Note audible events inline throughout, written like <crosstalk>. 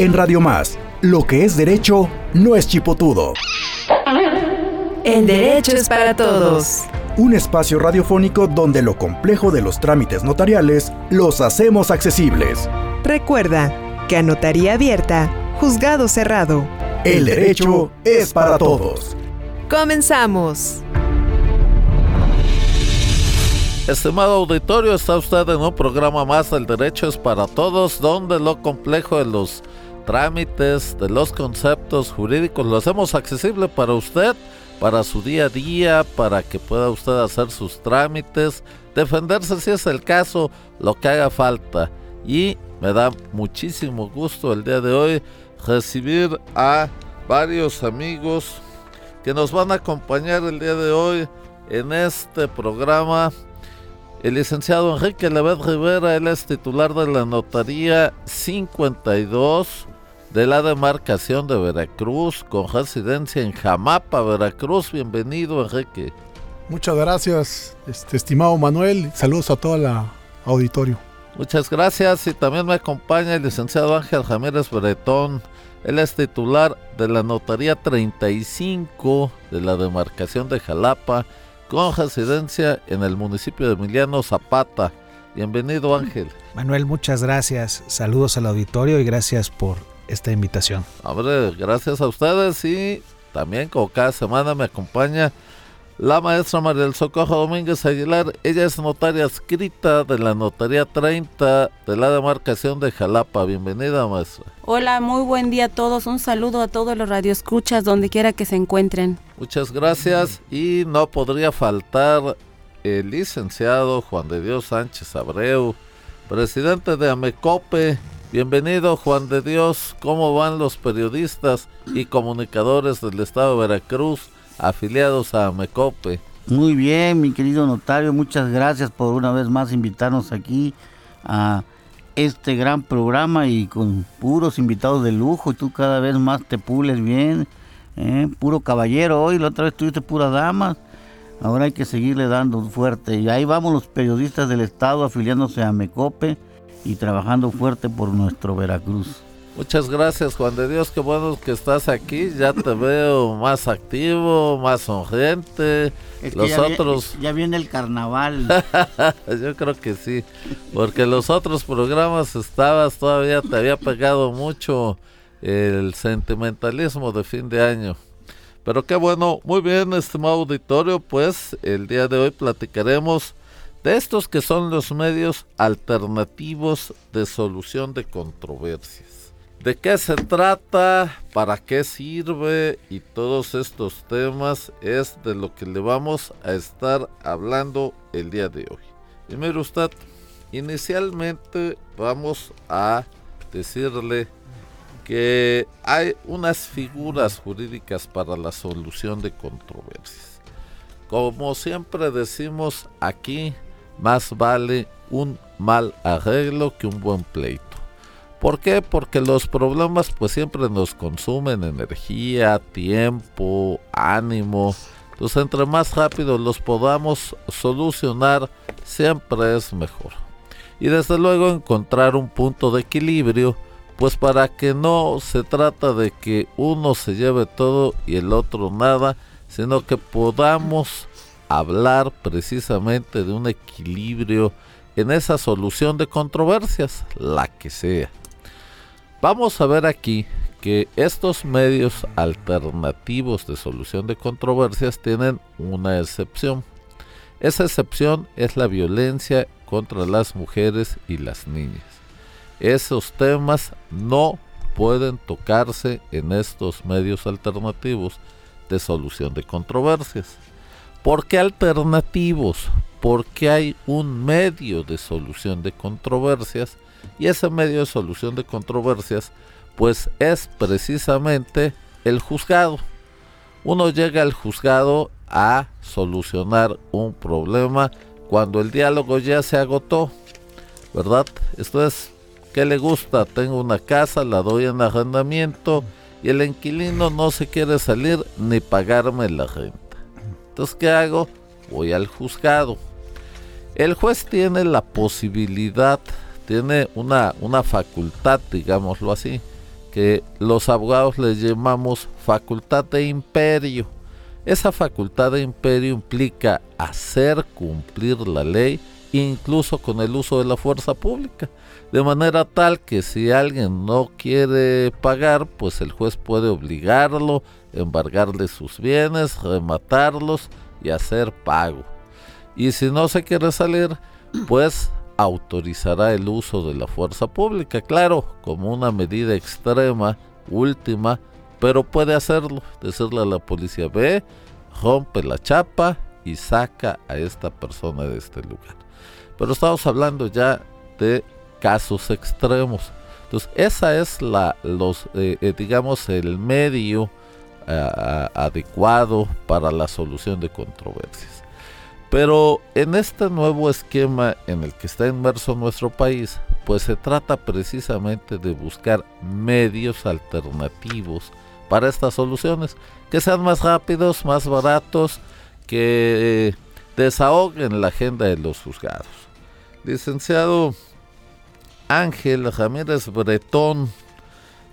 En Radio Más, lo que es derecho no es chipotudo. El derecho es para todos. Un espacio radiofónico donde lo complejo de los trámites notariales los hacemos accesibles. Recuerda que a notaría abierta, juzgado cerrado. El derecho es para todos. Comenzamos. Estimado auditorio, está usted en un programa más del Derecho es para Todos, donde lo complejo de los trámites, de los conceptos jurídicos, lo hacemos accesible para usted, para su día a día, para que pueda usted hacer sus trámites, defenderse si es el caso, lo que haga falta. Y me da muchísimo gusto el día de hoy recibir a varios amigos que nos van a acompañar el día de hoy en este programa el licenciado Enrique Levet Rivera, él es titular de la Notaría 52 de la demarcación de Veracruz, con residencia en Jamapa, Veracruz. Bienvenido, Enrique. Muchas gracias, este, estimado Manuel. Saludos a todo el auditorio. Muchas gracias y también me acompaña el licenciado Ángel Ramírez Bretón. Él es titular de la Notaría 35 de la demarcación de Jalapa con residencia en el municipio de Emiliano Zapata. Bienvenido Ángel. Manuel, muchas gracias. Saludos al auditorio y gracias por esta invitación. Hombre, gracias a ustedes y también como cada semana me acompaña la maestra María del Socorro Domínguez Aguilar, ella es notaria escrita de la Notaría 30 de la demarcación de Jalapa. Bienvenida, maestra. Hola, muy buen día a todos. Un saludo a todos los radioescuchas donde quiera que se encuentren. Muchas gracias y no podría faltar el licenciado Juan de Dios Sánchez Abreu, presidente de Amecope. Bienvenido Juan de Dios, ¿cómo van los periodistas y comunicadores del estado de Veracruz? Afiliados a Mecope. Muy bien, mi querido notario, muchas gracias por una vez más invitarnos aquí a este gran programa y con puros invitados de lujo tú cada vez más te pules bien, ¿eh? puro caballero hoy, la otra vez tuviste pura dama, ahora hay que seguirle dando fuerte y ahí vamos los periodistas del estado afiliándose a Mecope y trabajando fuerte por nuestro Veracruz. Muchas gracias Juan de Dios, qué bueno que estás aquí, ya te veo más activo, más sonriente. los ya otros... ya viene el carnaval. <laughs> Yo creo que sí, porque los otros programas estabas todavía, te había pegado mucho el sentimentalismo de fin de año. Pero qué bueno, muy bien estimado auditorio, pues el día de hoy platicaremos de estos que son los medios alternativos de solución de controversias de qué se trata, para qué sirve y todos estos temas es de lo que le vamos a estar hablando el día de hoy. Y mire usted, inicialmente vamos a decirle que hay unas figuras jurídicas para la solución de controversias. Como siempre decimos aquí, más vale un mal arreglo que un buen pleito. ¿Por qué? Porque los problemas pues siempre nos consumen energía, tiempo, ánimo. Entonces entre más rápido los podamos solucionar, siempre es mejor. Y desde luego encontrar un punto de equilibrio, pues para que no se trata de que uno se lleve todo y el otro nada, sino que podamos hablar precisamente de un equilibrio en esa solución de controversias, la que sea. Vamos a ver aquí que estos medios alternativos de solución de controversias tienen una excepción. Esa excepción es la violencia contra las mujeres y las niñas. Esos temas no pueden tocarse en estos medios alternativos de solución de controversias. ¿Por qué alternativos? Porque hay un medio de solución de controversias y ese medio de solución de controversias, pues es precisamente el juzgado. Uno llega al juzgado a solucionar un problema cuando el diálogo ya se agotó, ¿verdad? Esto es, ¿qué le gusta? Tengo una casa, la doy en arrendamiento y el inquilino no se quiere salir ni pagarme la renta. Entonces, ¿qué hago? Voy al juzgado. El juez tiene la posibilidad tiene una, una facultad, digámoslo así, que los abogados le llamamos facultad de imperio. Esa facultad de imperio implica hacer cumplir la ley incluso con el uso de la fuerza pública, de manera tal que si alguien no quiere pagar, pues el juez puede obligarlo, embargarle sus bienes, rematarlos y hacer pago. Y si no se quiere salir, pues autorizará el uso de la fuerza pública, claro, como una medida extrema, última, pero puede hacerlo, decirle a la policía, ve, rompe la chapa y saca a esta persona de este lugar. Pero estamos hablando ya de casos extremos. Entonces, esa es la, los, eh, eh, digamos, el medio eh, adecuado para la solución de controversias. Pero en este nuevo esquema en el que está inmerso nuestro país, pues se trata precisamente de buscar medios alternativos para estas soluciones, que sean más rápidos, más baratos, que desahoguen la agenda de los juzgados. Licenciado Ángel Ramírez Bretón,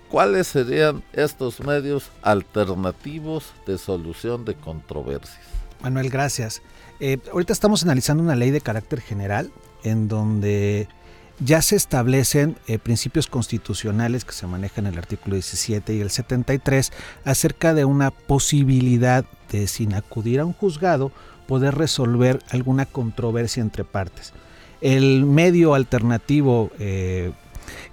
¿cuáles serían estos medios alternativos de solución de controversias? Manuel, gracias. Eh, ahorita estamos analizando una ley de carácter general en donde ya se establecen eh, principios constitucionales que se manejan en el artículo 17 y el 73 acerca de una posibilidad de, sin acudir a un juzgado, poder resolver alguna controversia entre partes el medio alternativo eh,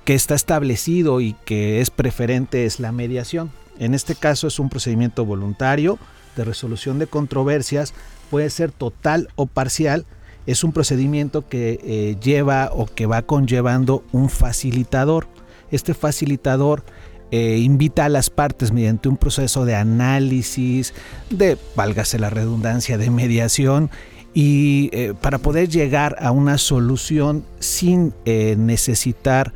que está establecido y que es preferente es la mediación. En este caso es un procedimiento voluntario de resolución de controversias, puede ser total o parcial, es un procedimiento que eh, lleva o que va conllevando un facilitador. Este facilitador eh, invita a las partes mediante un proceso de análisis, de, válgase la redundancia, de mediación, y eh, para poder llegar a una solución sin necesitar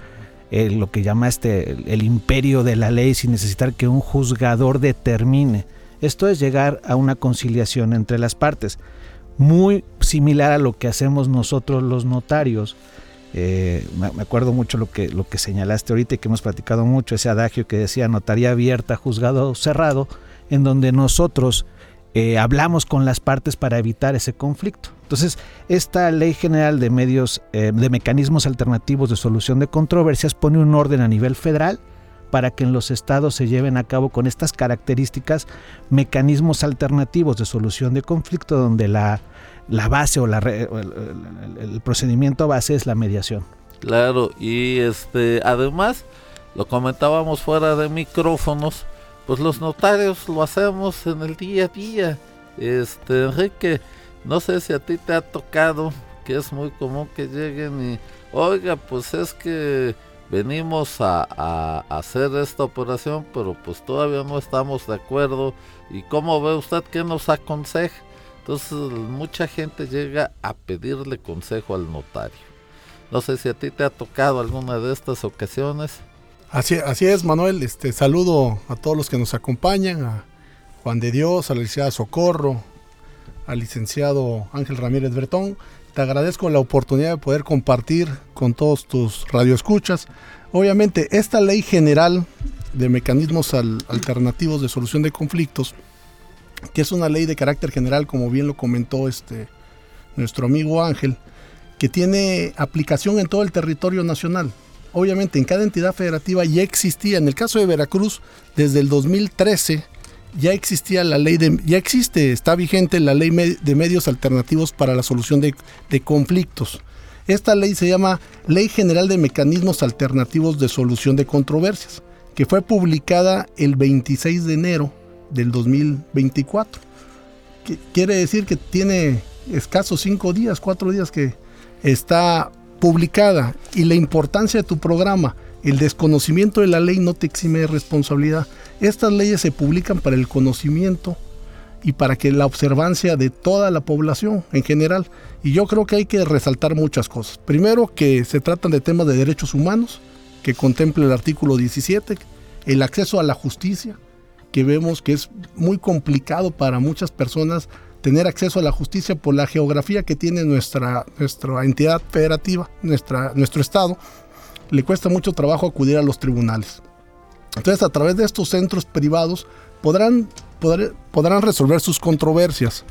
lo que llama este el imperio de la ley, sin necesitar que un juzgador determine. Esto es llegar a una conciliación entre las partes, muy similar a lo que hacemos nosotros los notarios. me acuerdo mucho lo que, lo que señalaste ahorita y que hemos platicado mucho, ese adagio que decía notaría abierta, juzgado cerrado, en donde nosotros eh, hablamos con las partes para evitar ese conflicto. Entonces, esta ley general de medios, eh, de mecanismos alternativos de solución de controversias pone un orden a nivel federal para que en los estados se lleven a cabo con estas características mecanismos alternativos de solución de conflicto donde la, base o la, el, procedimiento base es la mediación. Claro, y este además lo comentábamos fuera de micrófonos, pues los notarios lo hacemos en el día a día. Este, Enrique, no sé si a ti te ha tocado, que es muy común que lleguen y, oiga, pues es que venimos a, hacer esta operación, pero pues todavía no estamos de acuerdo. ¿Y cómo ve usted que nos aconseja? Entonces mucha gente llega a pedirle consejo al notario. No sé si a ti te ha tocado alguna de estas ocasiones. Así, es, Manuel. Este, saludo a todos los que nos acompañan, a Juan de Dios, a la licenciada Socorro, al licenciado Ángel Ramírez Bretón. Te agradezco la oportunidad de poder compartir con todos tus radioescuchas. Obviamente, esta ley general de mecanismos alternativos de solución de conflictos, que es una ley de carácter general, como bien lo comentó este, nuestro amigo Ángel, que tiene aplicación en todo el territorio nacional obviamente en cada entidad federativa ya existía, en el caso de Veracruz, desde el 2013 ya existía la ley ya existe, está vigente la ley de medios alternativos para la solución de, de conflictos. Esta ley se llama Ley General de Mecanismos Alternativos de Solución de Controversias, que fue publicada el 26 de enero del 2024. Quiere decir que tiene escasos cinco días, cuatro días que está publicada y la importancia de tu programa, el desconocimiento de la ley no te exime de responsabilidad. Estas leyes se publican para el conocimiento y para que la observancia de toda la población en general. Y yo creo que hay que resaltar muchas cosas. Primero, que se tratan de temas de derechos humanos, que contempla el artículo 17, el acceso a la justicia, que vemos que es muy complicado para muchas personas tener acceso a la justicia por la geografía que tiene nuestra, nuestra entidad federativa, nuestra, nuestro estado, le cuesta mucho trabajo acudir a los tribunales. Entonces, a través de estos centros privados podrán, podrán resolver sus controversias.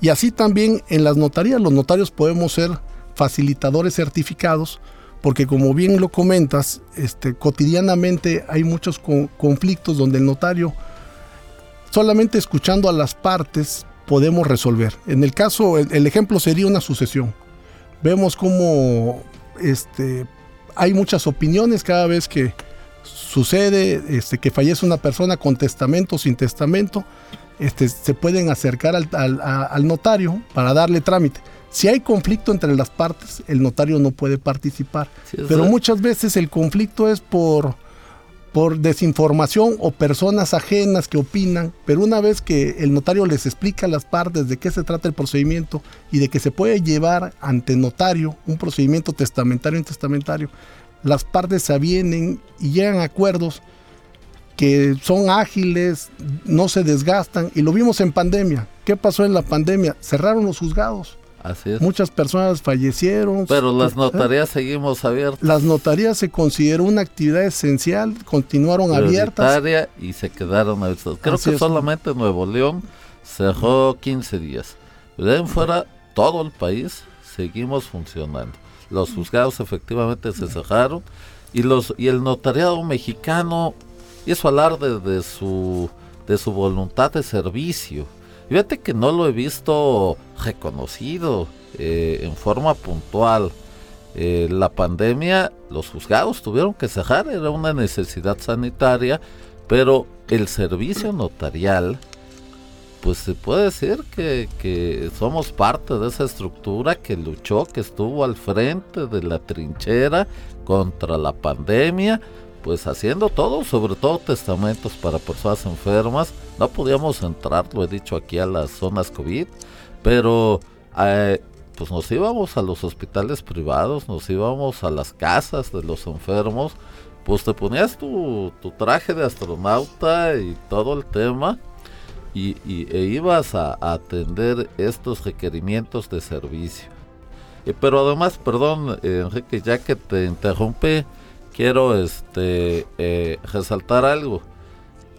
Y así también en las notarías, los notarios podemos ser facilitadores certificados, porque como bien lo comentas, este, cotidianamente hay muchos conflictos donde el notario, solamente escuchando a las partes, podemos resolver. En el caso, el, ejemplo sería una sucesión. Vemos cómo este, hay muchas opiniones cada vez que sucede este, que fallece una persona con testamento o sin testamento, este, se pueden acercar al, notario para darle trámite. Si hay conflicto entre las partes, el notario no puede participar. Pero muchas veces el conflicto es por, por desinformación o personas ajenas que opinan. Pero una vez que el notario les explica las partes de qué se trata el procedimiento y de que se puede llevar ante notario un procedimiento testamentario en testamentario, las partes se avienen y llegan a acuerdos que son ágiles, no se desgastan. Y lo vimos en pandemia. ¿Qué pasó en la pandemia? Cerraron los juzgados. Así es. Muchas personas fallecieron. Pero las ¿Eh? notarías seguimos abiertas. Las notarías se consideró una actividad esencial, continuaron abiertas. y se quedaron abiertas. Creo que solamente Nuevo León cerró 15 días. De ahí fuera, todo el país seguimos funcionando. Los juzgados efectivamente se cerraron y los y el notariado mexicano hizo alarde de su de su voluntad de servicio. Fíjate que no lo he visto reconocido eh, en forma puntual. Eh, la pandemia, los juzgados tuvieron que cerrar, era una necesidad sanitaria, pero el servicio notarial pues se puede decir que, somos parte de esa estructura que luchó, que estuvo al frente de la trinchera contra la pandemia, pues haciendo todo, sobre todo testamentos para personas enfermas. No podíamos entrar, lo he dicho aquí, a las zonas COVID, pero eh, pues nos íbamos a los hospitales privados, nos íbamos a las casas de los enfermos, pues te ponías tu, traje de astronauta y todo el tema y, e ibas a, atender estos requerimientos de servicio. pero además, perdón, Enrique, ya que te interrumpí, quiero este, eh, resaltar algo.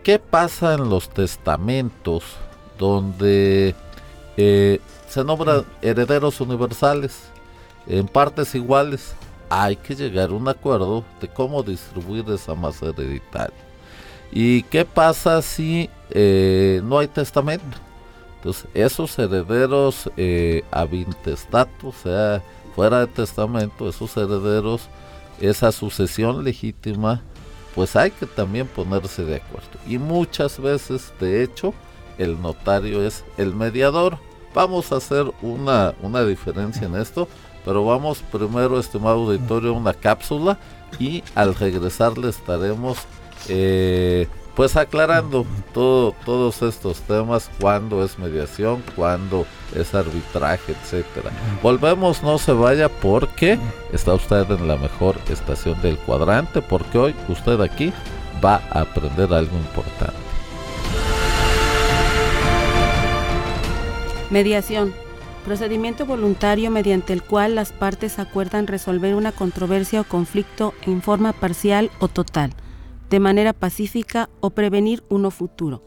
¿Qué pasa en los testamentos donde eh, se nombran herederos universales en partes iguales? Hay que llegar a un acuerdo de cómo distribuir esa masa hereditaria. ¿Y qué pasa si eh, no hay testamento? Entonces, esos herederos eh, o sea, fuera de testamento, esos herederos, esa sucesión legítima, pues hay que también ponerse de acuerdo. Y muchas veces, de hecho, el notario es el mediador. Vamos a hacer una, una diferencia en esto, pero vamos primero, estimado auditorio, una cápsula y al regresar le estaremos eh, pues aclarando todo, todos estos temas, cuándo es mediación, cuándo es arbitraje, etcétera. Volvemos, no se vaya porque está usted en la mejor estación del cuadrante, porque hoy usted aquí va a aprender algo importante. Mediación. Procedimiento voluntario mediante el cual las partes acuerdan resolver una controversia o conflicto en forma parcial o total de manera pacífica o prevenir uno futuro,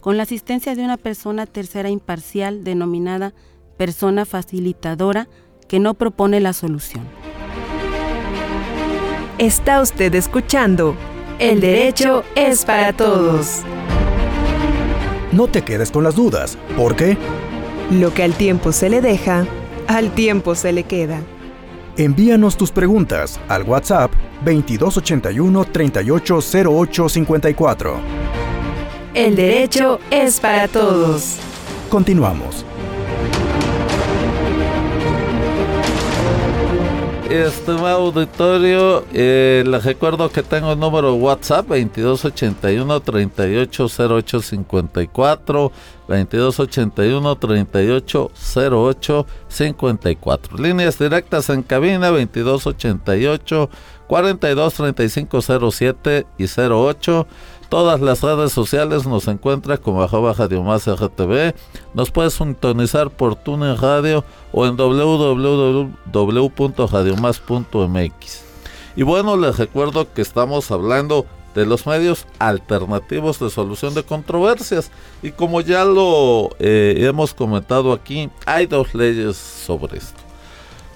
con la asistencia de una persona tercera imparcial denominada persona facilitadora que no propone la solución. Está usted escuchando El derecho es para todos. No te quedes con las dudas, ¿por qué? Lo que al tiempo se le deja, al tiempo se le queda. Envíanos tus preguntas al WhatsApp 2281 380854. El derecho es para todos. Continuamos. Estimado auditorio, eh, les recuerdo que tengo el número WhatsApp 2281 380854 2281 3808 54. Líneas directas en cabina 2288 423507 y 08. Todas las redes sociales nos encuentra como arroba Radio Más RTV. Nos puedes sintonizar por TuneIn Radio o en www.radiomás.mx. Y bueno, les recuerdo que estamos hablando de los medios alternativos de solución de controversias. Y como ya lo eh, hemos comentado aquí, hay dos leyes sobre esto.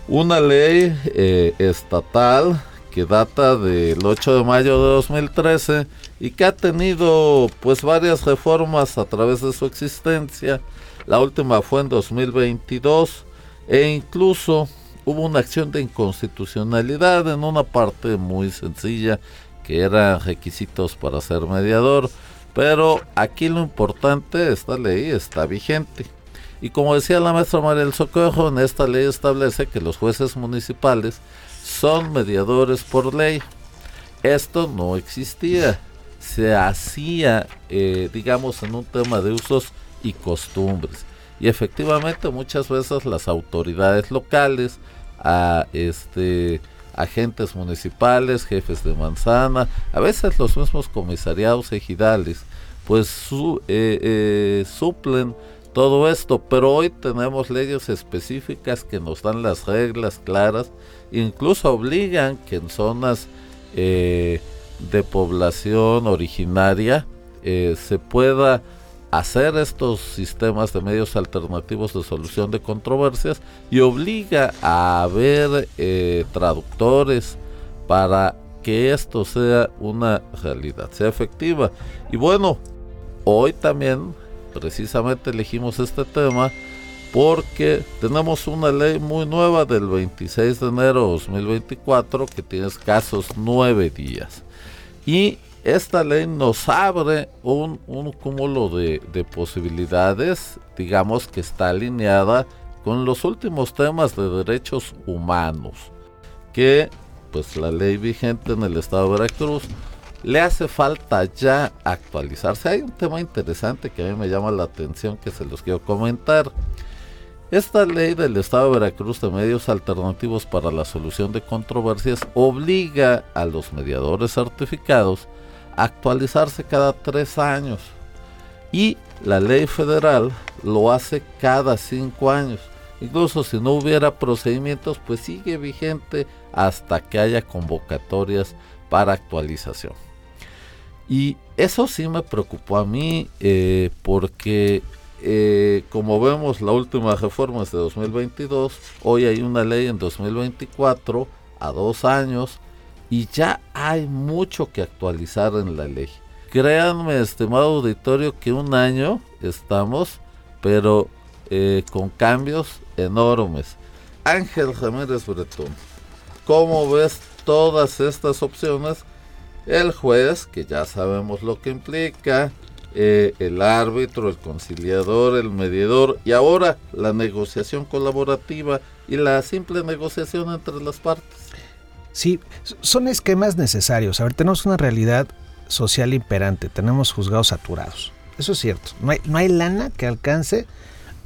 Una ley eh, estatal que data del 8 de mayo de 2013 y que ha tenido pues varias reformas a través de su existencia. La última fue en 2022 e incluso hubo una acción de inconstitucionalidad en una parte muy sencilla que eran requisitos para ser mediador, pero aquí lo importante, esta ley está vigente. Y como decía la maestra María del Socorro, en esta ley establece que los jueces municipales son mediadores por ley. Esto no existía, se hacía, eh, digamos, en un tema de usos y costumbres. Y efectivamente muchas veces las autoridades locales, a este agentes municipales, jefes de manzana, a veces los mismos comisariados ejidales, pues eh, eh, suplen todo esto, pero hoy tenemos leyes específicas que nos dan las reglas claras, incluso obligan que en zonas eh, de población originaria se pueda hacer estos sistemas de medios alternativos de solución de controversias y obliga a haber eh, traductores para que esto sea una realidad, sea efectiva. Y bueno, hoy también precisamente elegimos este tema porque tenemos una ley muy nueva del 26 de enero de 2024 que tiene escasos nueve días. Y esta ley nos abre un, cúmulo de, posibilidades, digamos que está alineada con los últimos temas de derechos humanos, que pues la ley vigente en el estado de Veracruz le hace falta ya actualizarse. Hay un tema interesante que a mí me llama la atención que se los quiero comentar. Esta ley del Estado de Veracruz de medios alternativos para la solución de controversias obliga a los mediadores certificados actualizarse cada tres años y la ley federal lo hace cada cinco años. Incluso si no hubiera procedimientos, pues sigue vigente hasta que haya convocatorias para actualización. Y eso sí me preocupó a mí eh, porque eh, como vemos la última reforma es de 2022, hoy hay una ley en 2024 a dos años y ya hay mucho que actualizar en la ley. Créanme, estimado auditorio, que un año estamos, pero eh, con cambios enormes. Ángel Ramírez Bretón, ¿cómo ves todas estas opciones? El juez, que ya sabemos lo que implica, eh, el árbitro, el conciliador, el mediador y ahora la negociación colaborativa y la simple negociación entre las partes. Sí, son esquemas necesarios. A ver, tenemos una realidad social imperante, tenemos juzgados saturados. Eso es cierto. No hay, no hay lana que alcance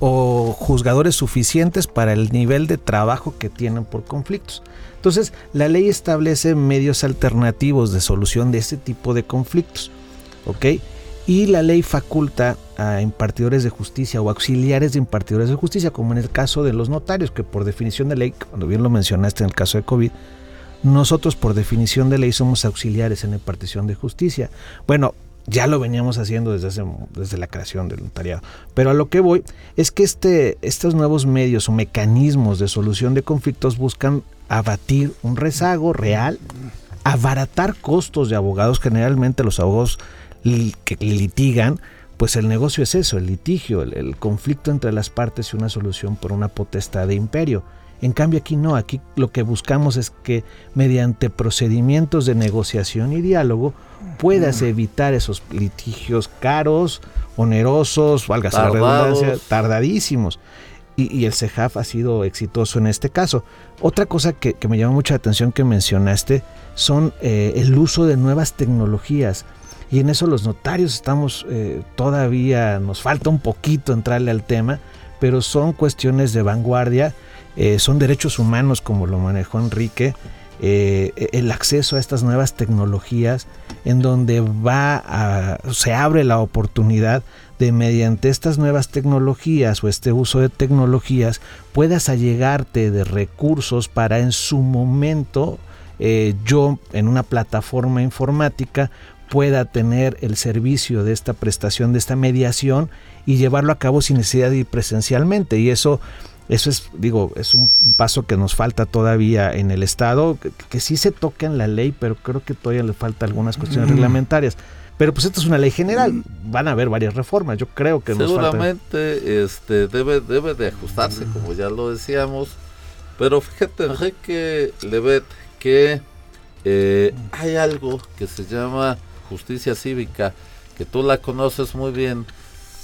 o juzgadores suficientes para el nivel de trabajo que tienen por conflictos. Entonces, la ley establece medios alternativos de solución de este tipo de conflictos. ¿Ok? Y la ley faculta a impartidores de justicia o auxiliares de impartidores de justicia, como en el caso de los notarios, que por definición de ley, cuando bien lo mencionaste en el caso de COVID, nosotros por definición de ley somos auxiliares en la impartición de justicia. Bueno, ya lo veníamos haciendo desde, desde la creación del notariado. Pero a lo que voy es que este, estos nuevos medios o mecanismos de solución de conflictos buscan abatir un rezago real, abaratar costos de abogados. Generalmente los abogados que litigan, pues el negocio es eso, el litigio, el conflicto entre las partes y una solución por una potestad de imperio. En cambio aquí no, aquí lo que buscamos es que mediante procedimientos de negociación y diálogo puedas evitar esos litigios caros, onerosos, valga la redundancia, tardadísimos. Y, el CEJAF ha sido exitoso en este caso. Otra cosa que, me llama mucha atención que mencionaste son eh, el uso de nuevas tecnologías. Y en eso los notarios estamos eh, todavía, nos falta un poquito entrarle al tema, pero son cuestiones de vanguardia eh, son derechos humanos como lo manejó Enrique, eh, el acceso a estas nuevas tecnologías en donde va a, se abre la oportunidad de mediante estas nuevas tecnologías o este uso de tecnologías puedas allegarte de recursos para en su momento eh, yo en una plataforma informática pueda tener el servicio de esta prestación, de esta mediación y llevarlo a cabo sin necesidad de ir presencialmente. Y eso, eso es, digo, es un paso que nos falta todavía en el Estado, que, sí se toca en la ley, pero creo que todavía le falta algunas cuestiones reglamentarias. Pero pues esta es una ley general, van a haber varias reformas, yo creo que Seguramente este, debe, debe de ajustarse, como ya lo decíamos, pero fíjate Enrique Levet que eh, hay algo que se llama justicia cívica, que tú la conoces muy bien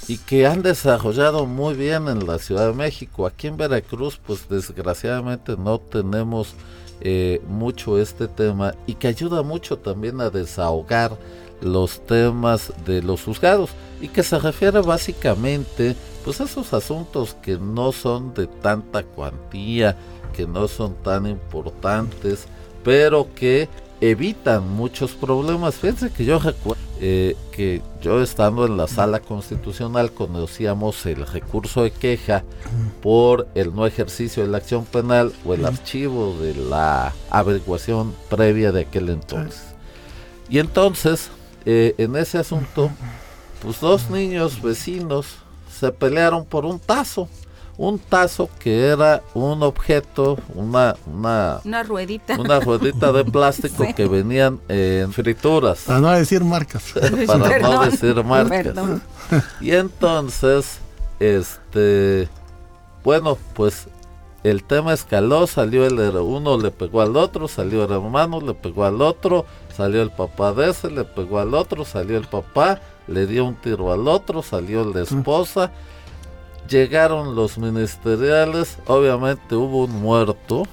y que han desarrollado muy bien en la Ciudad de México. Aquí en Veracruz, pues desgraciadamente no tenemos eh, mucho este tema y que ayuda mucho también a desahogar los temas de los juzgados y que se refiere básicamente pues a esos asuntos que no son de tanta cuantía, que no son tan importantes, pero que evitan muchos problemas. Fíjense que yo recuerdo eh, que yo estando en la sala constitucional conocíamos el recurso de queja por el no ejercicio de la acción penal o el archivo de la averiguación previa de aquel entonces. Y entonces eh, en ese asunto, pues dos niños vecinos se pelearon por un tazo. Un tazo que era un objeto, una, una, una ruedita. Una ruedita de <laughs> plástico que venían en frituras. Para no decir marcas. <laughs> Para no decir marcas. Y entonces, este, bueno, pues el tema escaló, salió el uno, le pegó al otro, salió el hermano, le pegó al otro, salió el papá de ese, le pegó al otro, salió el papá, le dio un tiro al otro, salió la esposa, llegaron los ministeriales, obviamente hubo un muerto,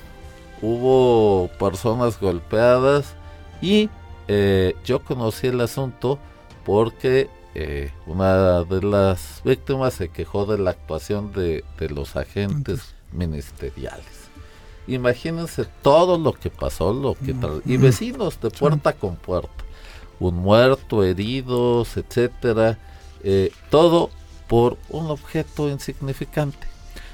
hubo personas golpeadas y eh, yo conocí el asunto porque eh, una de las víctimas se quejó de la actuación de, de los agentes ministeriales. Imagínense todo lo que pasó, lo que y vecinos de puerta con puerta, un muerto, heridos, etcétera, eh, todo por un objeto insignificante.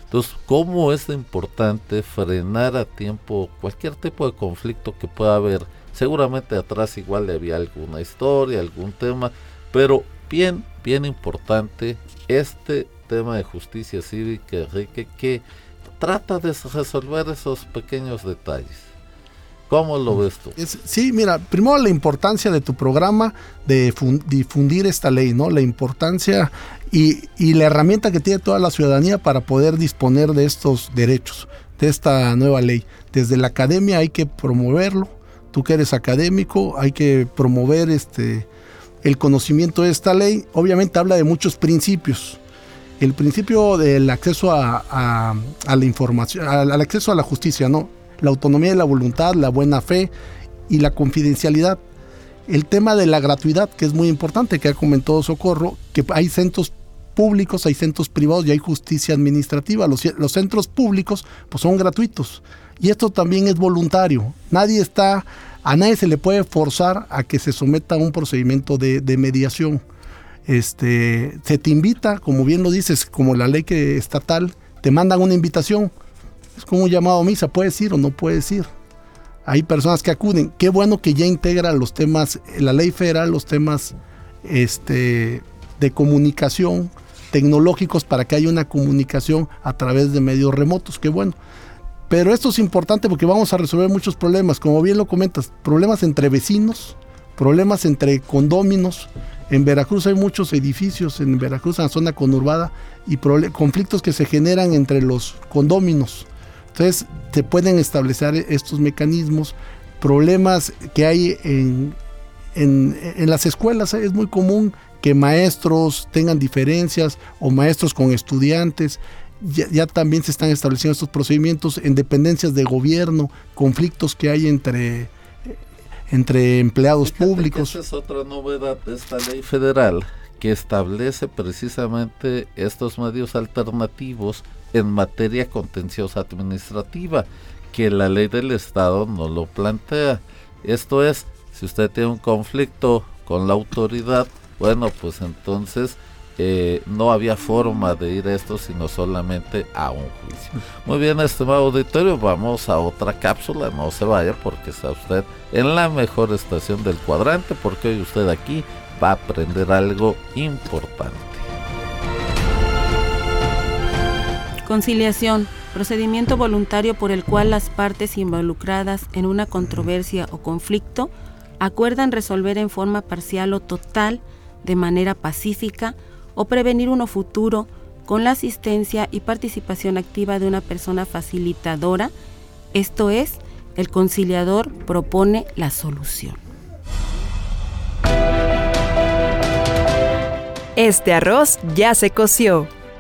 Entonces, ¿cómo es importante frenar a tiempo cualquier tipo de conflicto que pueda haber? Seguramente atrás igual le había alguna historia, algún tema, pero bien, bien importante este tema de justicia cívica, Enrique, que trata de resolver esos pequeños detalles. ¿Cómo lo ves tú? sí, mira, primero la importancia de tu programa de difundir esta ley, ¿no? La importancia y, y, la herramienta que tiene toda la ciudadanía para poder disponer de estos derechos, de esta nueva ley. Desde la academia hay que promoverlo. Tú que eres académico, hay que promover este el conocimiento de esta ley. Obviamente habla de muchos principios el principio del acceso a, la información, al, acceso a la justicia, ¿no? La autonomía de la voluntad, la buena fe y la confidencialidad. El tema de la gratuidad, que es muy importante, que ha comentado Socorro, que hay centros públicos, hay centros privados y hay justicia administrativa. Los, centros públicos pues son gratuitos. Y esto también es voluntario. Nadie está, a nadie se le puede forzar a que se someta a un procedimiento de mediación este, se te invita, como bien lo dices, como la ley que estatal, te mandan una invitación. Es como un llamado a misa, puedes ir o no puedes ir. Hay personas que acuden. Qué bueno que ya integra los temas, la ley federal, los temas este, de comunicación tecnológicos para que haya una comunicación a través de medios remotos. Qué bueno. Pero esto es importante porque vamos a resolver muchos problemas, como bien lo comentas, problemas entre vecinos, problemas entre condóminos, en Veracruz hay muchos edificios, en Veracruz, en la zona conurbada, y conflictos que se generan entre los condóminos. Entonces, se pueden establecer estos mecanismos, problemas que hay en, en, las escuelas. Es muy común que maestros tengan diferencias o maestros con estudiantes. Ya, ya, también se están estableciendo estos procedimientos en dependencias de gobierno, conflictos que hay entre entre empleados públicos. Esa es otra novedad de esta ley federal que establece precisamente estos medios alternativos en materia contenciosa administrativa, que la ley del Estado no lo plantea. Esto es, si usted tiene un conflicto con la autoridad, bueno, pues entonces eh, no había forma de ir esto sino solamente a un juicio. Muy bien, estimado auditorio, vamos a otra cápsula, no se vaya porque está usted en la mejor estación del cuadrante, porque hoy usted aquí va a aprender algo importante. Conciliación, procedimiento voluntario por el cual las partes involucradas en una controversia o conflicto acuerdan resolver en forma parcial o total, de manera pacífica, o prevenir uno futuro con la asistencia y participación activa de una persona facilitadora, esto es, el conciliador propone la solución. Este arroz ya se coció.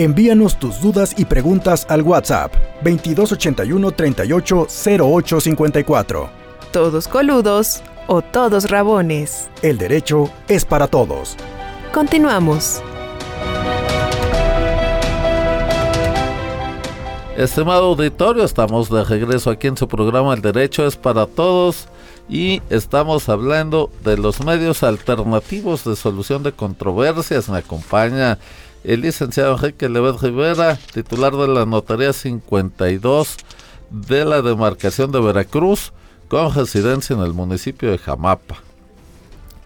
Envíanos tus dudas y preguntas al WhatsApp 2281 380854. Todos coludos o todos rabones. El derecho es para todos. Continuamos. Estimado auditorio, estamos de regreso aquí en su programa El Derecho es para Todos y estamos hablando de los medios alternativos de solución de controversias. Me acompaña el licenciado Enrique Levet Rivera, titular de la Notaría 52 de la demarcación de Veracruz, con residencia en el municipio de Jamapa.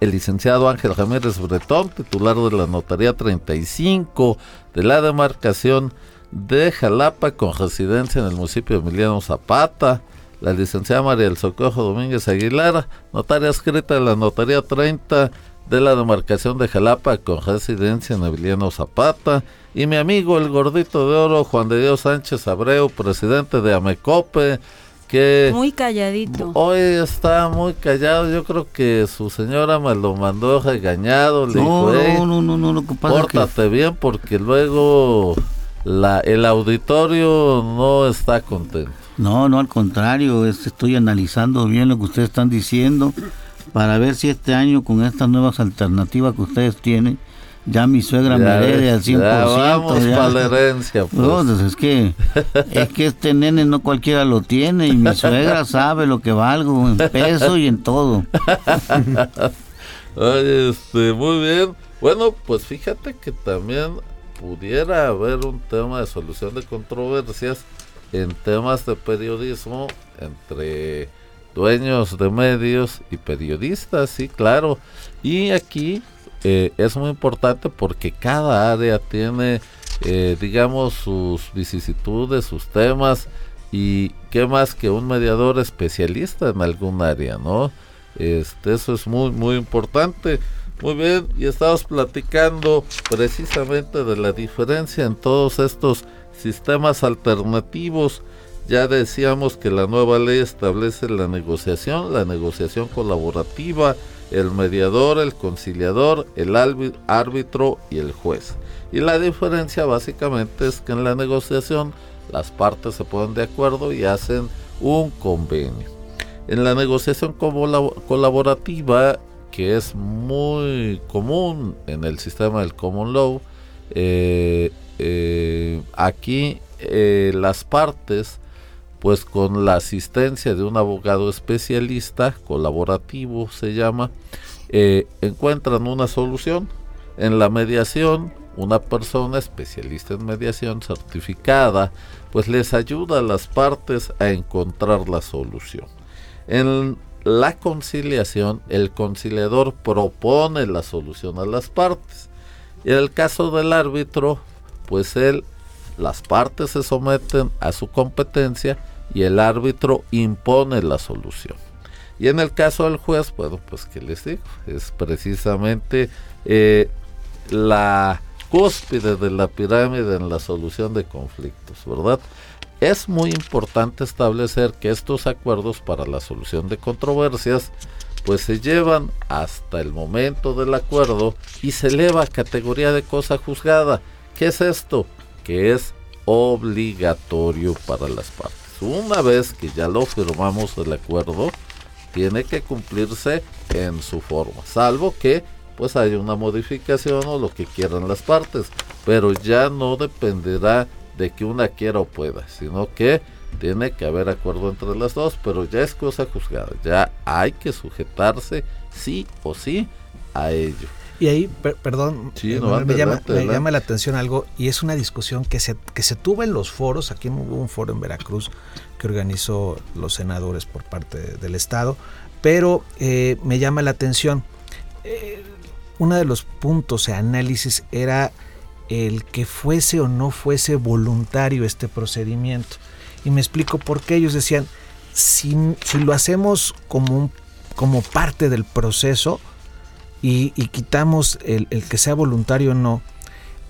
El licenciado Ángel Ramírez Bretón, titular de la Notaría 35 de la demarcación de Jalapa, con residencia en el municipio de Emiliano Zapata. La licenciada María del Socorro Domínguez Aguilar, notaria escrita de la Notaría 30 de la demarcación de Jalapa con residencia en Emiliano Zapata y mi amigo el gordito de oro Juan de Dios Sánchez Abreu, presidente de Amecope, que Muy calladito. hoy está muy callado. Yo creo que su señora me lo mandó regañado, le No, dijo, "Ey, no, no, no, no, pórtate bien porque luego la, el auditorio no está contento. No, no, al contrario, es- estoy analizando bien lo que ustedes están diciendo para ver si este año con estas nuevas alternativas que ustedes tienen, ya mi suegra me herede al 100%. ya vamos ya. para la herencia. Pues. No, pues es que es que este nene no cualquiera lo tiene y mi suegra <laughs> sabe lo que valgo en peso y en todo. <laughs> Oye, este, muy bien. Bueno, pues fíjate que también pudiera haber un tema de solución de controversias en temas de periodismo entre dueños de medios y periodistas, sí, claro. Y aquí eh, es muy importante porque cada área tiene, eh, digamos, sus vicisitudes, sus temas y qué más que un mediador especialista en algún área, ¿no? Este, eso es muy, muy importante. Muy bien, y estamos platicando precisamente de la diferencia en todos estos sistemas alternativos. Ya decíamos que la nueva ley establece la negociación, la negociación colaborativa, el mediador, el conciliador, el árbitro y el juez. Y la diferencia básicamente es que en la negociación las partes se ponen de acuerdo y hacen un convenio. En la negociación colabo- colaborativa, que es muy común en el sistema del common law, eh, eh, aquí eh, las partes, pues con la asistencia de un abogado especialista, colaborativo se llama, eh, encuentran una solución. En la mediación, una persona especialista en mediación certificada, pues les ayuda a las partes a encontrar la solución. En la conciliación, el conciliador propone la solución a las partes. En el caso del árbitro, pues él, las partes se someten a su competencia y el árbitro impone la solución. Y en el caso del juez, bueno, pues que les digo, es precisamente eh, la cúspide de la pirámide en la solución de conflictos, ¿verdad? Es muy importante establecer que estos acuerdos para la solución de controversias pues se llevan hasta el momento del acuerdo y se eleva a categoría de cosa juzgada. ¿Qué es esto? Que es obligatorio para las partes. Una vez que ya lo firmamos el acuerdo, tiene que cumplirse en su forma, salvo que pues haya una modificación o lo que quieran las partes, pero ya no dependerá de que una quiera o pueda, sino que tiene que haber acuerdo entre las dos, pero ya es cosa juzgada, ya hay que sujetarse sí o sí a ello. Y ahí, perdón, eh, me, llama, la atención algo, y es una discusión que se, que se tuvo en los foros, aquí hubo un foro en Veracruz que organizó los senadores por parte del Estado, pero eh, me llama la atención, eh, uno de los puntos de análisis era el que fuese o no fuese voluntario este procedimiento. Y me explico por qué ellos decían, si, si lo hacemos como, como parte del proceso y, quitamos el, que sea voluntario o no,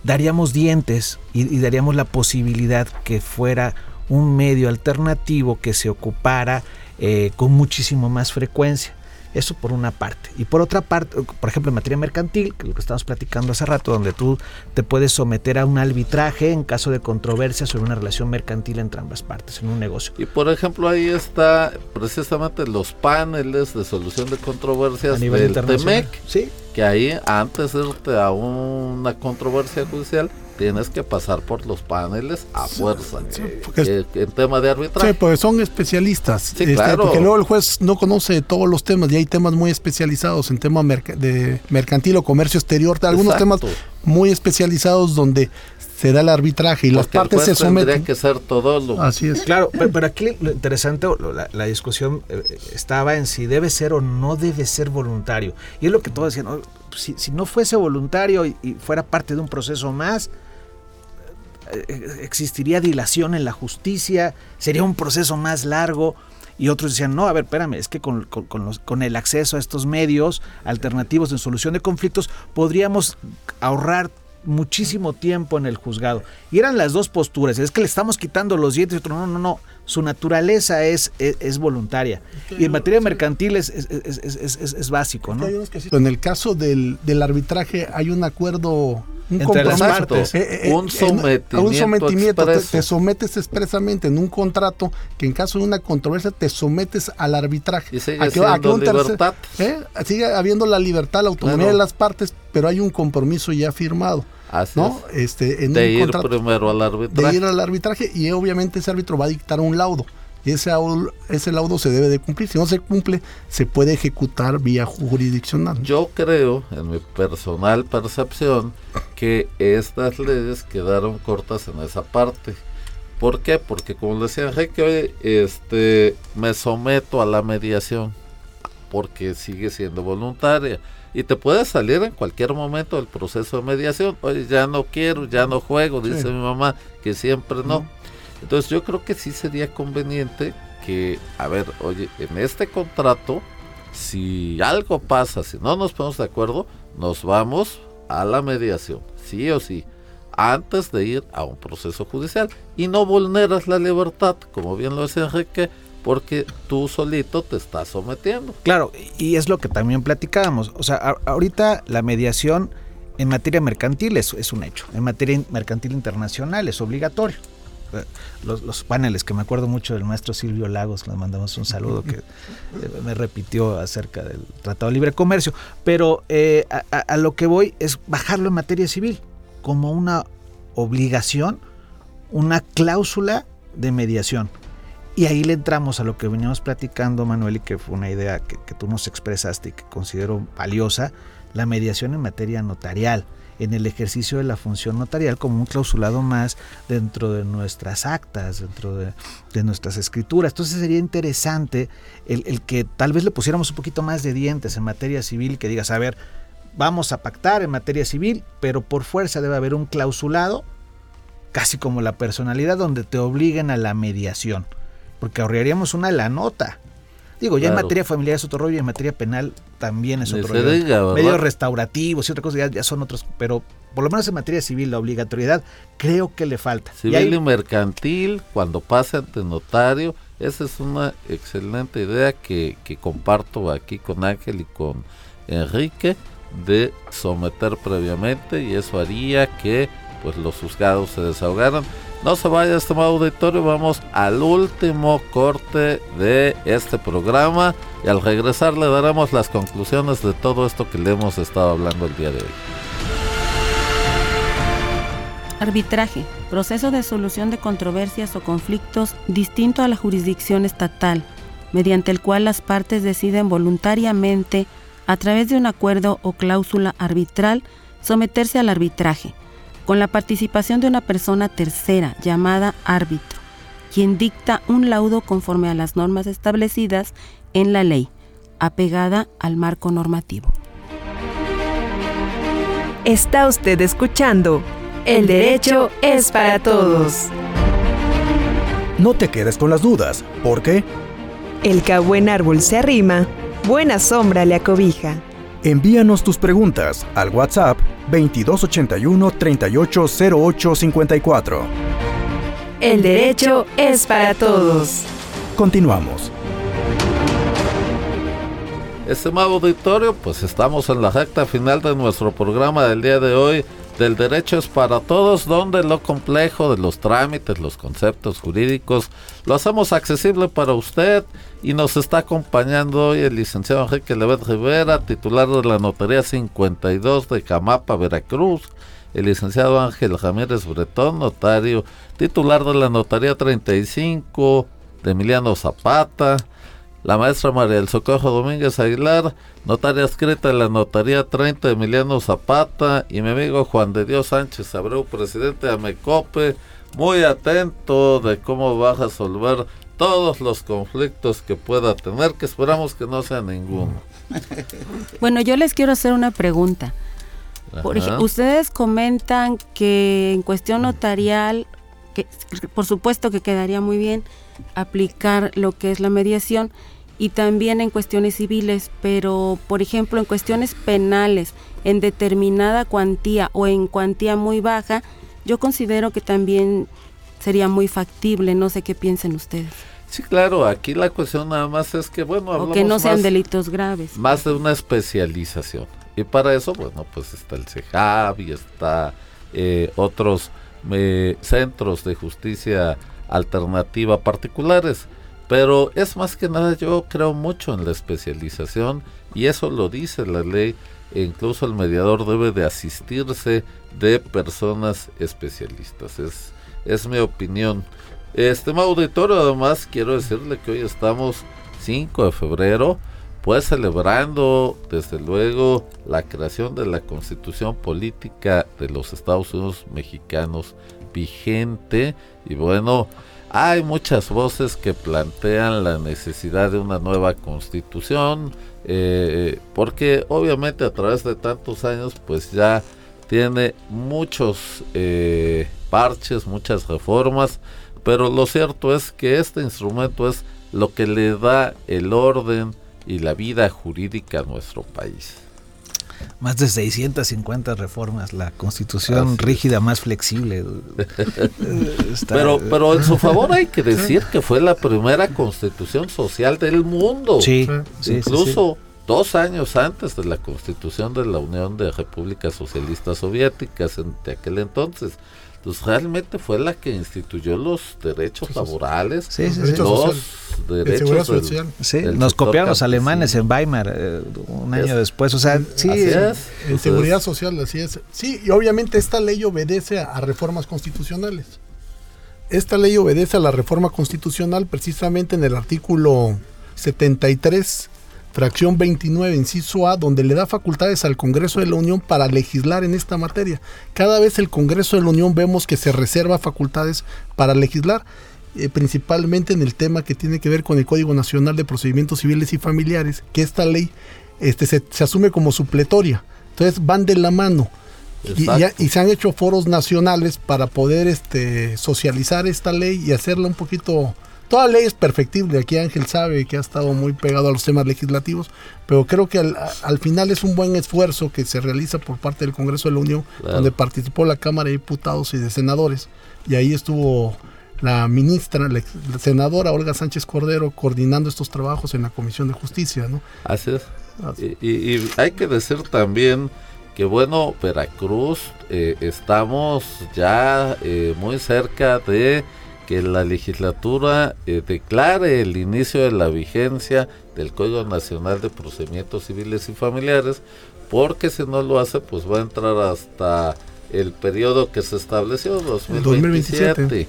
daríamos dientes y, daríamos la posibilidad que fuera un medio alternativo que se ocupara eh, con muchísimo más frecuencia. Eso por una parte. Y por otra parte, por ejemplo, en materia mercantil, que es lo que estábamos platicando hace rato, donde tú te puedes someter a un arbitraje en caso de controversia sobre una relación mercantil entre ambas partes, en un negocio. Y por ejemplo, ahí está precisamente los paneles de solución de controversias del TEMEC, ¿Sí? Que ahí antes de irte a una controversia judicial, tienes que pasar por los paneles a fuerza. Eh, en tema de arbitraje. Sí, porque son especialistas. este, Porque luego el juez no conoce todos los temas y hay temas muy especializados en tema de mercantil o comercio exterior. Algunos temas muy especializados donde se da el arbitraje y las partes se someten. Tendría que ser todo Así es. Claro, pero, aquí lo interesante, la, discusión eh, estaba en si debe ser o no debe ser voluntario. Y es lo que todos decían, si, si, no fuese voluntario y, fuera parte de un proceso más, eh, existiría dilación en la justicia, sería un proceso más largo. Y otros decían, no, a ver, espérame, es que con, con, el acceso a estos medios alternativos de solución de conflictos podríamos ahorrar muchísimo tiempo en el juzgado. Y eran las dos posturas, es que le estamos quitando los dientes y otro, no, no, no, su naturaleza es, es, voluntaria. y en materia mercantil es, es, básico, ¿no? En el caso del, del arbitraje hay un acuerdo un Entre las partes. Eh, eh, un sometimiento. un sometimiento te, sometes expresamente en un contrato que en caso de una controversia te sometes al arbitraje. Y sigue, libertad. ¿eh? sigue habiendo la libertad, la autonomía de las partes, pero hay un compromiso ya firmado. ¿No? Este, en de ir primero al arbitraje. De ir al arbitraje y obviamente ese árbitro va a dictar un laudo y ese, ese laudo se debe de cumplir. Si no se cumple, se puede ejecutar vía jurisdiccional. Yo creo, en mi personal percepción, que estas leyes quedaron cortas en esa parte. ¿Por qué? Porque como decía Enrique, este, me someto a la mediación porque sigue siendo voluntaria y te puede salir en cualquier momento del proceso de mediación. Oye, ya no quiero, ya no juego, dice mi mamá, que siempre no. Entonces yo creo que sí sería conveniente que, a ver, oye, en este contrato, si algo pasa, si no nos ponemos de acuerdo, nos vamos a la mediación, sí o sí, antes de ir a un proceso judicial. Y no vulneras la libertad, como bien lo decía Enrique, porque tú solito te estás sometiendo. Claro, y es lo que también platicábamos. O sea, ahorita la mediación en materia mercantil es, un hecho, en materia mercantil internacional es obligatorio los, paneles, que me acuerdo mucho del maestro Silvio Lagos, le mandamos un saludo, que eh, me repitió acerca del Tratado de Libre Comercio. Pero eh, a, lo que voy es bajarlo en materia civil, como una obligación, una cláusula de mediación. Y ahí le entramos a lo que veníamos platicando, Manuel, y que fue una idea que, tú nos expresaste y que considero valiosa, la mediación en materia notarial en el ejercicio de la función notarial como un clausulado más dentro de nuestras actas, dentro de, nuestras escrituras. Entonces sería interesante el, que tal vez le pusiéramos un poquito más de dientes en materia civil, que digas, a ver, vamos a pactar en materia civil, pero por fuerza debe haber un clausulado, casi como la personalidad, donde te obliguen a la mediación, porque ahorraríamos una la nota. Digo, ya en materia familiar es otro rollo y en materia penal también es otro rollo. Medios restaurativos y otra cosa ya, son otros, pero por lo menos en materia civil la obligatoriedad creo que le falta. Civil y, mercantil, cuando pase ante notario, Esa es una excelente idea que, que comparto aquí con Ángel y con Enrique de someter previamente y eso haría que pues los juzgados se desahogaran. No se vaya, estimado auditorio, vamos al último corte de este programa y al regresar le daremos las conclusiones de todo esto que le hemos estado hablando el día de hoy. Arbitraje, proceso de solución de controversias o conflictos distinto a la jurisdicción estatal, mediante el cual las partes deciden voluntariamente, a través de un acuerdo o cláusula arbitral, someterse al arbitraje con la participación de una persona tercera llamada árbitro, quien dicta un laudo conforme a las normas establecidas en la ley, apegada al marco normativo. Está usted escuchando El derecho es para todos. No te quedes con las dudas, porque El que a buen árbol se arrima, buena sombra le acobija. Envíanos tus preguntas al WhatsApp 2281 380854. El derecho es para todos. Continuamos. Estimado auditorio, pues estamos en la recta final de nuestro programa del día de hoy del Derecho es para Todos, donde lo complejo de los trámites, los conceptos jurídicos, lo hacemos accesible para usted y nos está acompañando hoy el licenciado Enrique Levet Rivera, titular de la Notaría 52 de Camapa, Veracruz, el licenciado Ángel Ramírez Bretón, notario, titular de la Notaría 35 de Emiliano Zapata, la maestra María del Socorro Domínguez Aguilar, notaria escrita de la Notaría 30 de Emiliano Zapata y mi amigo Juan de Dios Sánchez Abreu, presidente de Amecope, muy atento de cómo va a resolver todos los conflictos que pueda tener, que esperamos que no sea ninguno. <laughs> Bueno, yo les quiero hacer una pregunta. Ajá. ustedes comentan que en cuestión notarial, que por supuesto que quedaría muy bien aplicar lo que es la mediación y también en cuestiones civiles, pero por ejemplo en cuestiones penales, en determinada cuantía o en cuantía muy baja, yo considero que también sería muy factible, no sé qué piensen ustedes, Sí, claro, aquí la cuestión nada más es que, bueno, o hablamos que no sean más- delitos graves. más de una especialización. Y para eso, bueno, pues está el CEJAB y está eh, otros eh, centros de justicia alternativa particulares. Pero es más que nada, yo creo mucho en la especialización y eso lo dice la ley. E incluso el mediador debe de asistirse de personas especialistas. Es, es mi opinión. Este auditorio, además, quiero decirle que hoy estamos 5 de febrero pues celebrando desde luego la creación de la constitución política de los Estados Unidos mexicanos vigente. Y bueno hay muchas voces que plantean la necesidad de una nueva constitución eh, porque obviamente a través de tantos años pues ya tiene muchos eh, parches muchas reformas pero lo cierto es que este instrumento es lo que le da el orden y la vida jurídica a nuestro país. Más de 650 reformas, la constitución Así es. rígida más flexible. <laughs> Está- Pero, pero en su favor hay que decir que fue la primera constitución social del mundo. sí, Sí. sí, sí, Incluso dos años antes de la constitución de la Unión de Repúblicas Socialistas Soviéticas en, de aquel entonces. Entonces realmente fue la que instituyó los derechos Sí, laborales, Sí, sí, los derechos del- social. Sí, del nos copiaron los alemanes en Weimar eh, un año Es- después. O sea, sí, Así eh, es. En seguridad social, así es. Sí, y obviamente esta ley obedece a, a reformas constitucionales. Esta ley obedece a la reforma constitucional precisamente en el artículo 73, fracción 29, inciso A, donde le da facultades al Congreso de la Unión para legislar en esta materia. Cada vez el Congreso de la Unión vemos que se reserva facultades para legislar, eh, principalmente en el tema que tiene que ver con el Código Nacional de Procedimientos Civiles y Familiares, que esta ley este, se, se asume como supletoria. Entonces van de la mano. Y, y se han hecho foros nacionales para poder este, socializar esta ley y hacerla un poquito... Toda ley es perfectible, aquí Ángel sabe que ha estado muy pegado a los temas legislativos, pero creo que al, final es un buen esfuerzo que se realiza por parte del Congreso de la Unión, Claro. donde participó la Cámara de Diputados y de Senadores, y ahí estuvo la ministra, la, senadora Olga Sánchez Cordero, coordinando estos trabajos en la Comisión de Justicia, ¿no? Así es. Y, hay que decir también que, bueno, Veracruz, eh, estamos ya eh, muy cerca de que la legislatura eh, declare el inicio de la vigencia del Código Nacional de Procedimientos Civiles y Familiares, porque si no lo hace, pues va a entrar hasta el periodo que se estableció, 2027.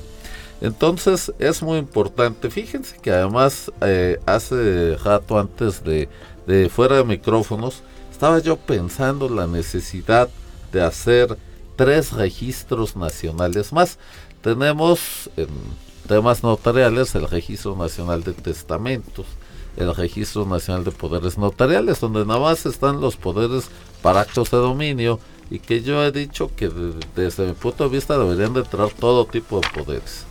Entonces es muy importante. Fíjense que además eh, hace rato antes de, de fuera de micrófonos, estaba yo pensando la necesidad de hacer tres registros nacionales más. Tenemos en temas notariales el Registro Nacional de Testamentos, el Registro Nacional de Poderes Notariales, donde nada más están los poderes para actos de dominio y que yo he dicho que desde mi punto de vista deberían de entrar todo tipo de poderes.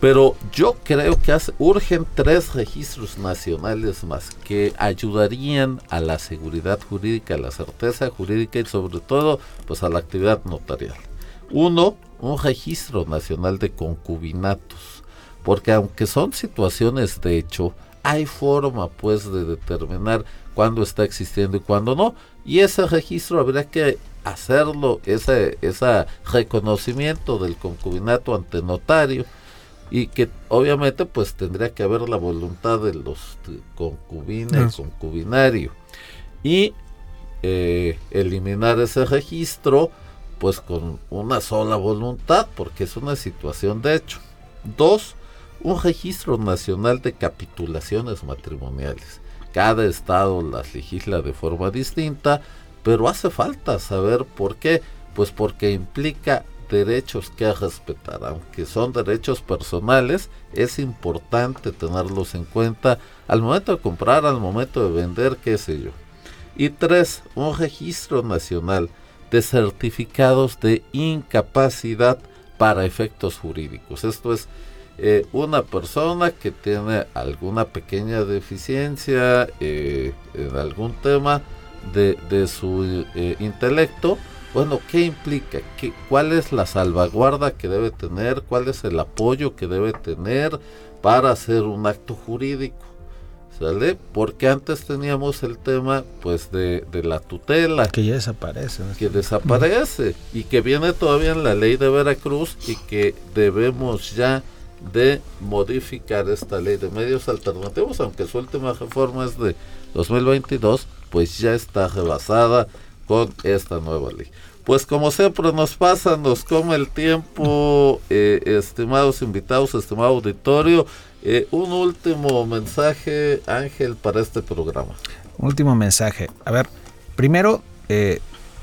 Pero yo creo que urgen tres registros nacionales más que ayudarían a la seguridad jurídica, a la certeza jurídica y sobre todo pues a la actividad notarial. Uno, un registro nacional de concubinatos, porque aunque son situaciones de hecho, hay forma pues de determinar cuándo está existiendo y cuándo no, y ese registro habría que hacerlo, ese, ese reconocimiento del concubinato ante notario, y que obviamente pues tendría que haber la voluntad de los concubinas, concubinario. Y eh, eliminar ese registro pues con una sola voluntad porque es una situación de hecho. Dos, un registro nacional de capitulaciones matrimoniales. Cada estado las legisla de forma distinta, pero hace falta saber por qué. Pues porque implica derechos que respetar, aunque son derechos personales, es importante tenerlos en cuenta al momento de comprar, al momento de vender, qué sé yo. Y tres, un registro nacional de certificados de incapacidad para efectos jurídicos. Esto es eh, una persona que tiene alguna pequeña deficiencia eh, en algún tema de, su eh, intelecto, bueno, ¿qué implica? ¿Qué, ¿Cuál es la salvaguarda que debe tener? ¿Cuál es el apoyo que debe tener para hacer un acto jurídico? ¿Sale? Porque antes teníamos el tema pues de, la tutela. Que ya desaparece. Que desaparece y que viene todavía en la ley de Veracruz y que debemos ya de modificar esta ley de medios alternativos, aunque su última reforma es de 2022, pues ya está rebasada con esta nueva ley. Pues como siempre nos pasa, nos come el tiempo, eh, estimados invitados, estimado auditorio. Eh, un último mensaje, Ángel, para este programa. Último mensaje. A ver, primero, eh,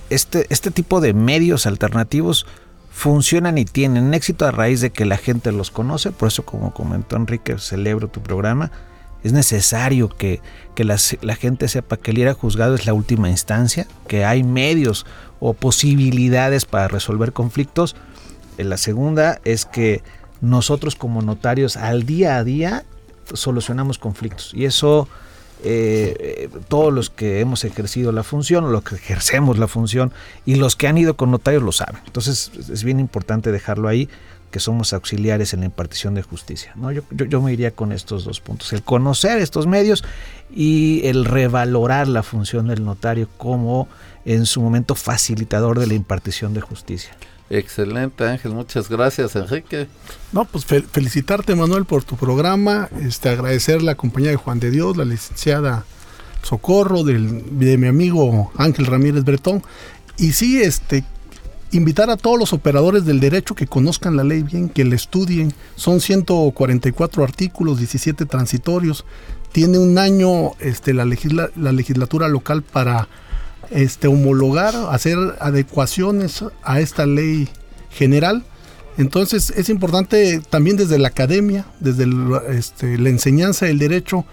este, este tipo de medios alternativos funcionan y tienen éxito a raíz de que la gente los conoce. Por eso, como comentó Enrique, celebro tu programa es necesario que, la gente sepa que el ir juzgado es la última instancia, que hay medios o posibilidades para resolver conflictos. La segunda es que nosotros como notarios al día a día solucionamos conflictos y eso eh, todos los que hemos ejercido la función los que ejercemos la función y los que han ido con notarios lo saben. Entonces es bien importante dejarlo ahí que somos auxiliares en la impartición de justicia. ¿no? Yo, yo, me iría con estos dos puntos, el conocer estos medios y el revalorar la función del notario como en su momento facilitador de la impartición de justicia. Excelente Ángel, muchas gracias Enrique. No, pues felicitarte Manuel por tu programa, este, agradecer la compañía de Juan de Dios, la licenciada Socorro, del, de mi amigo Ángel Ramírez Bretón. Y sí, este, invitar a todos los operadores del derecho que conozcan la ley bien, que la estudien. Son 144 artículos, 17 transitorios. Tiene un año este, la, la legislatura local para este, homologar, hacer adecuaciones a esta ley general. Entonces es importante también desde la academia, desde este, la enseñanza del derecho,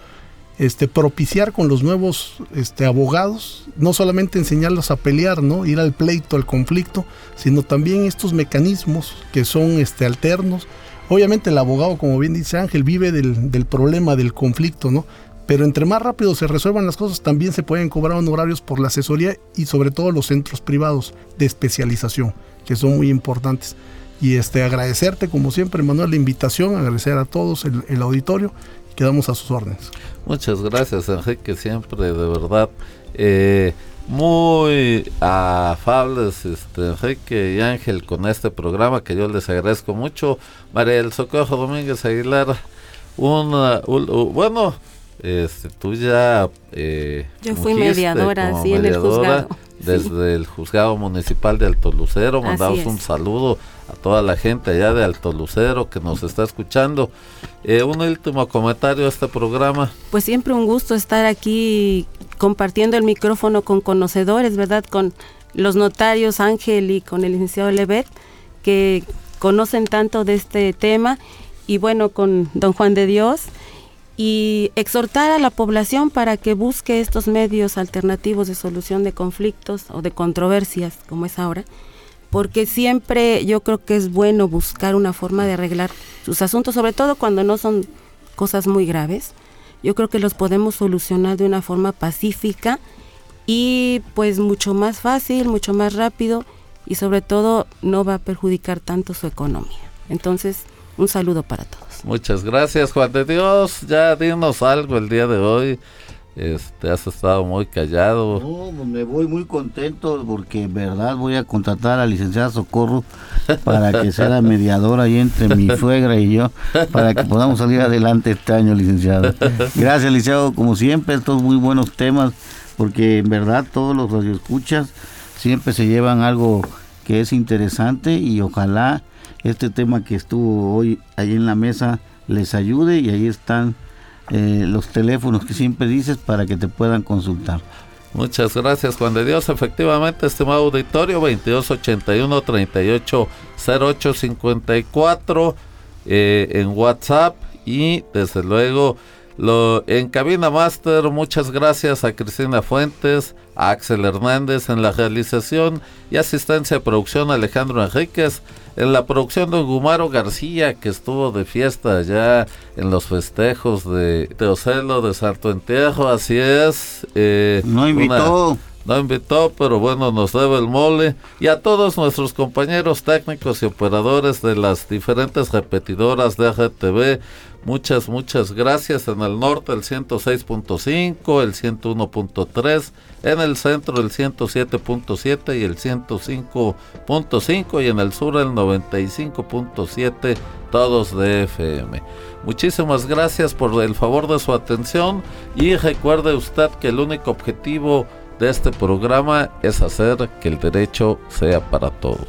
este, propiciar con los nuevos este, abogados, no solamente enseñarlos a pelear, ¿no? ir al pleito, al conflicto, sino también estos mecanismos que son este, alternos. Obviamente el abogado, como bien dice Ángel, vive del, del problema, del conflicto, ¿no? Pero entre más rápido se resuelvan las cosas, también se pueden cobrar honorarios por la asesoría y sobre todo los centros privados de especialización, que son muy importantes. Y este, agradecerte, como siempre, Manuel, la invitación, agradecer a todos el, el auditorio. Quedamos a sus órdenes. Muchas gracias, Enrique, siempre, de verdad. Eh, muy afables este, Enrique y Ángel con este programa que yo les agradezco mucho. María del Socorro Domínguez Aguilar, una, bueno, este, tú ya... Eh, yo fui mediadora, sí, en el juzgado. Desde el juzgado municipal de Alto Lucero, mandamos un saludo a toda la gente allá de Alto Lucero que nos está escuchando. Eh, un último comentario a este programa. Pues siempre un gusto estar aquí compartiendo el micrófono con conocedores, ¿verdad? Con los notarios Ángel y con el licenciado Levet, que conocen tanto de este tema, y bueno, con don Juan de Dios, y exhortar a la población para que busque estos medios alternativos de solución de conflictos o de controversias, como es ahora, porque siempre yo creo que es bueno buscar una forma de arreglar sus asuntos, sobre todo cuando no son cosas muy graves yo creo que los podemos solucionar de una forma pacífica y pues mucho más fácil, mucho más rápido y sobre todo no va a perjudicar tanto su economía. Entonces, un saludo para todos. Muchas gracias Juan de Dios, ya dinos algo el día de hoy. Este, has estado muy callado. No, pues, me voy muy contento porque en verdad voy a contratar a la licenciada Socorro para que sea la mediadora ahí entre mi suegra y yo, para que podamos salir adelante este año, licenciado. Gracias, licenciado, como siempre, estos muy buenos temas, porque en verdad todos los radioescuchas siempre se llevan algo que es interesante y ojalá este tema que estuvo hoy ahí en la mesa les ayude y ahí están eh, los teléfonos que siempre dices para que te puedan consultar. Muchas gracias, Juan de Dios. Efectivamente, estimado auditorio, 2281 380854 eh, en WhatsApp y desde luego lo, en Cabina Master, muchas gracias a Cristina Fuentes, a Axel Hernández en la realización y asistencia de producción Alejandro Enríquez en la producción de Gumaro García, que estuvo de fiesta allá en los festejos de Teocelo de Santo Entierro, así es. Eh, no invitó. no invitó, pero bueno, nos debe el mole. Y a todos nuestros compañeros técnicos y operadores de las diferentes repetidoras de AGTV, Muchas, muchas gracias. En el norte el 106.5, el 101.3, en el centro el 107.7 y el 105.5 y en el sur el 95.7, todos de FM. Muchísimas gracias por el favor de su atención y recuerde usted que el único objetivo de este programa es hacer que el derecho sea para todos.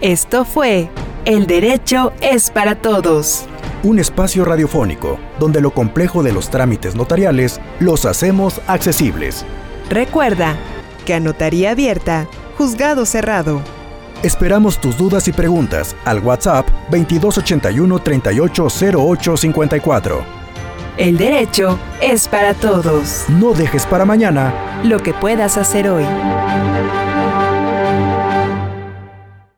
Esto fue el derecho es para todos. Un espacio radiofónico donde lo complejo de los trámites notariales los hacemos accesibles. Recuerda que a notaría abierta, juzgado cerrado. Esperamos tus dudas y preguntas al WhatsApp 2281 380854. El derecho es para todos. No dejes para mañana lo que puedas hacer hoy.